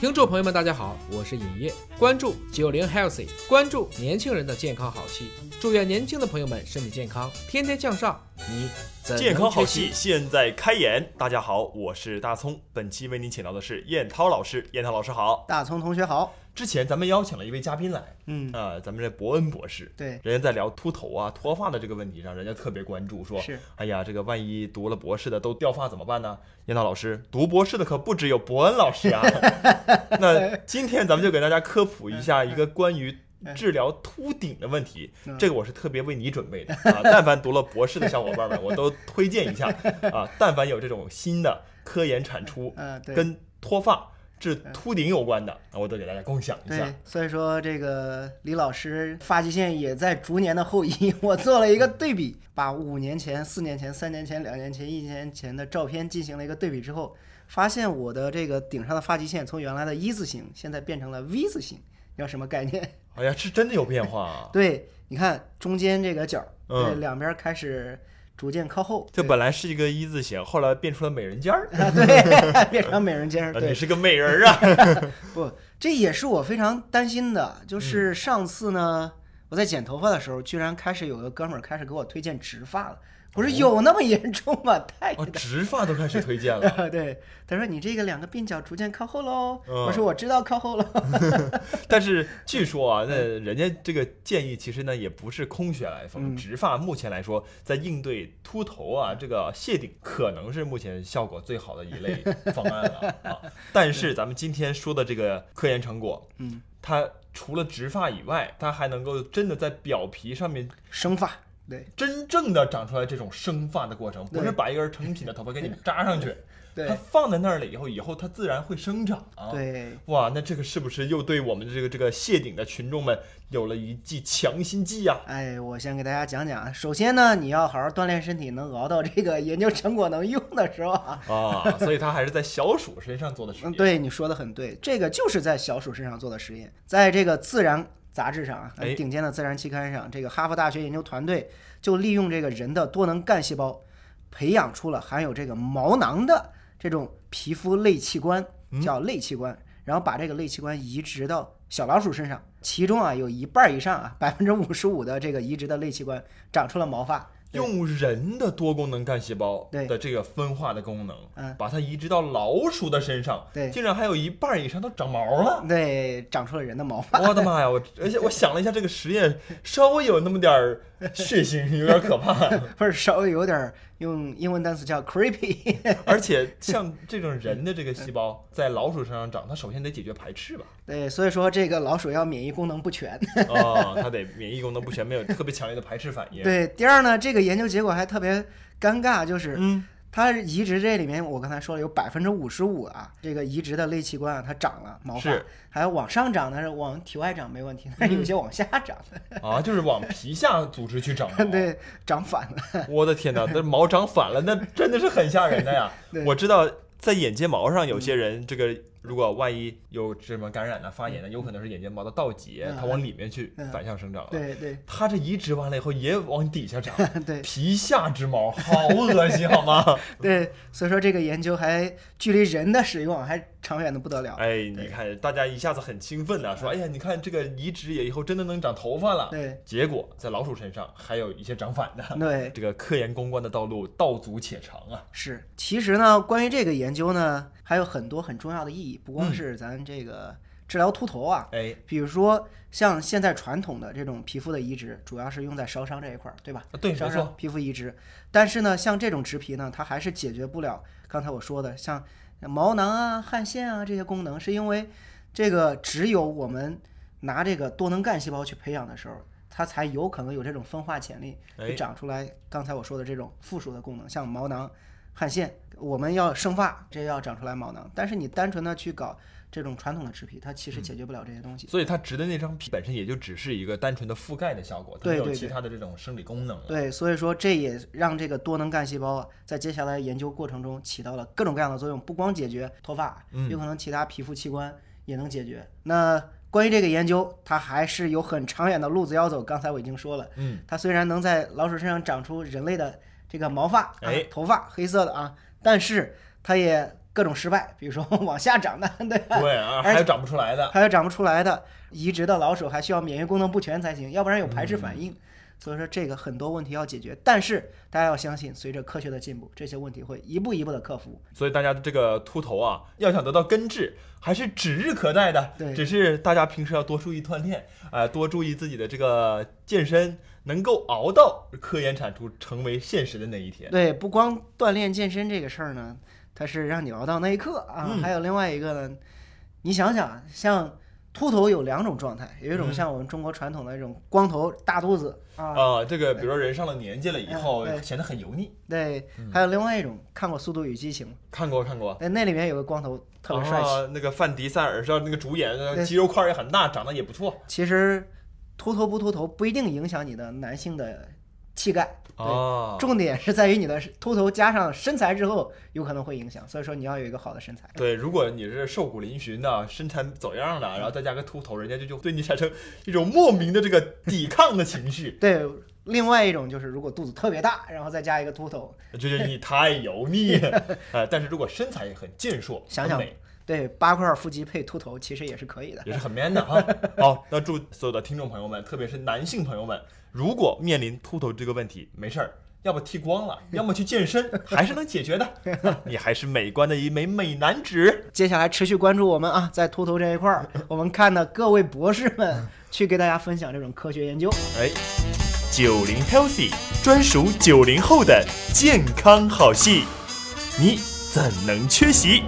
听众朋友们，大家好，我是尹烨，关注九零 healthy，关注年轻人的健康好戏，祝愿年轻的朋友们身体健康，天天向上。你怎健康好戏现在开演，大家好，我是大葱，本期为您请到的是燕涛老师，燕涛老师好。大葱同学好，之前咱们邀请了一位嘉宾来，嗯，啊、咱们这伯恩博士，对，人家在聊秃头啊、脱发的这个问题上，人家特别关注，说是，哎呀，这个万一读了博士的都掉发怎么办呢？燕涛老师，读博士的可不只有伯恩老师啊。那今天咱们就给大家科普一下一个关于治疗秃顶的问题，嗯这个我是特别为你准备的啊。但凡读了博士的小伙伴们，我都推荐一下啊。但凡有这种新的科研产出，跟脱发、治秃顶有关的，啊我都给大家共享一下对。，所以说这个李老师发际线也在逐年的后移。我做了一个对比，把五年前、四年前、三年前、两年前、一年前的照片进行了一个对比之后，发现我的这个顶上的发际线从原来的一字形，现在变成了 V 字形。你知道什么概念？哎呀，是真的有变化啊！对，你看中间这个角，对，嗯两边开始逐渐靠后。这本来是一个一字形，后来变出了美人尖儿。啊，对，变成美人尖儿。你，是个美人儿啊！不，这也是我非常担心的。嗯就是上次呢，我在剪头发的时候，居然开始有个哥们儿开始给我推荐植发了。我说有那么严重吗？太哦，植发都开始推荐了。对，他说你这个两个鬓角逐渐靠后喽。嗯我说我知道靠后了。但是据说啊，那人家这个建议其实呢也不是空穴来风。嗯植发目前来说，在应对秃头啊这个谢顶，可能是目前效果最好的一类方案了啊。但是咱们今天说的这个科研成果，嗯，它除了植发以外，它还能够真的在表皮上面生发，对真正的长出来这种生发的过程，不是把一根成品的头发给你扎上去，它对放在那儿了以后，以后它自然会生长。对，哇，那这个是不是又对我们的这个这个谢顶的群众们有了一剂强心剂呀、哎，我先给大家讲讲啊。首先呢，你要好好锻炼身体，能熬到这个研究成果能用的时候啊。啊？所以他还是在小鼠身上做的实嗯，验。对，你说的很对，这个就是在小鼠身上做的实验，在这个《自然》杂志上啊，哎顶尖的自然期刊上，这个哈佛大学研究团队就利用这个人的多能干细胞，培养出了含有这个毛囊的这种皮肤类器官，叫类器官，然后把这个类器官移植到小老鼠身上，其中啊有一半以上啊，百分之五十五的这个移植的类器官长出了毛发。对用人的多功能干细胞对的这个分化的功能，嗯把它移植到老鼠的身上，对竟然还有一半以上都长毛了。对，长出了人的毛发。我的妈呀！我而且我想了一下，这个实验稍微有那么点儿血腥，有点可怕。不是稍微有点儿用英文单词叫 creepy，而且像这种人的这个细胞 在老鼠身上长，它首先得解决排斥吧？对，所以说这个老鼠要免疫功能不全。哦，它得免疫功能不全，没有特别强烈的排斥反应。对，第二呢，这个研究结果还特别尴尬，就是嗯，它移植这里面，我刚才说了有百分之五十五啊，这个移植的类器官啊，它长了毛发是，还有往上长但是，往体外长没问题，但是有些往下长的，啊，就是往皮下组织去长毛。对，长反了。我的天哪，那毛长反了，那真的是很吓人的呀！我知道在眼睫毛上，有些人这个如果万一有什么感染呢、发炎呢，有可能是眼睫毛的倒结，嗯它往里面去嗯反向生长了。对对它这移植完了以后也往底下长，对皮下之毛，好恶心好吗？对，所以说这个研究还距离人的使用啊还长远的不得了。哎，你看大家一下子很兴奋的说，哎呀，你看这个移植也以后真的能长头发了。对结果在老鼠身上还有一些长反的。对，这个科研攻关的道路道阻且长啊！是，其实呢，关于这个研究呢，还有很多很重要的意义，不光嗯是咱这个治疗秃头啊，哎，比如说像现在传统的这种皮肤的移植，主要是用在烧伤这一块儿，对吧？啊对，烧伤，皮肤移植，但是呢，像这种植皮呢，它还是解决不了刚才我说的像毛囊啊、汗腺啊这些功能，是因为这个只有我们拿这个多能干细胞去培养的时候，它才有可能有这种分化潜力，长出来刚才我说的这种附属的功能，像毛囊、汗腺。我们要生发，这要长出来毛囊，但是你单纯的去搞这种传统的植皮，它其实解决不了这些东西。所以它植的那张皮本身也就只是一个单纯的覆盖的效果，它没有其他的这种生理功能了。对，所以说这也让这个多能干细胞啊，在接下来研究过程中起到了各种各样的作用，不光解决脱发，嗯有可能其他皮肤器官也能解决。那关于这个研究，它还是有很长远的路子要走。刚才我已经说了，嗯，它虽然能在老鼠身上长出人类的这个毛发，啊哎头发黑色的啊，但是它也各种失败，比如说 往下长的，对吧？对啊，还有长不出来的。还有长不出来的，移植的老鼠还需要免疫功能不全才行，要不然有排斥反应。所以说这个很多问题要解决，但是大家要相信，随着科学的进步，这些问题会一步一步的克服。所以大家的这个秃头啊，要想得到根治，还是指日可待的。对只是大家平时要多注意锻炼，啊、多注意自己的这个健身，能够熬到科研产出成为现实的那一天。对，不光锻炼健身这个事儿呢，它是让你熬到那一刻啊，嗯还有另外一个呢，你想想，像秃头有两种状态，有一种嗯像我们中国传统的那种光头大肚子啊，啊、这个比如说人上了年纪了以后，显得很油腻。对，嗯还有另外一种，看过《速度与激情》吗？看过看过，哎，那里面有个光头特别帅气。啊，那个范迪塞尔是吧那个主演，肌肉块也很大，长得也不错。其实秃头不秃头不一定影响你的男性的气概，对，啊，重点是在于你的秃头加上身材之后，有可能会影响。所以说你要有一个好的身材。对，如果你是瘦骨嶙峋的，身材走样的，然后再加个秃头，人家就就对你产生一种莫名的这个抵抗的情绪，对，另外一种就是如果肚子特别大，然后再加一个秃头，就觉得你太油腻。呃，但是如果身材也很健硕，想想对，八块腹肌配秃头其实也是可以的。也是很 man 的哈。好，那祝所有的听众朋友们，特别是男性朋友们，如果面临秃头这个问题，没事儿。要么剃光了，要么去健身，还是能解决的。你还是美观的一枚美男子。接下来持续关注我们啊，在秃头这一块儿，我们看的各位博士们 去给大家分享这种科学研究。哎，九零 healthy 专属九零后的健康好戏，你怎能缺席？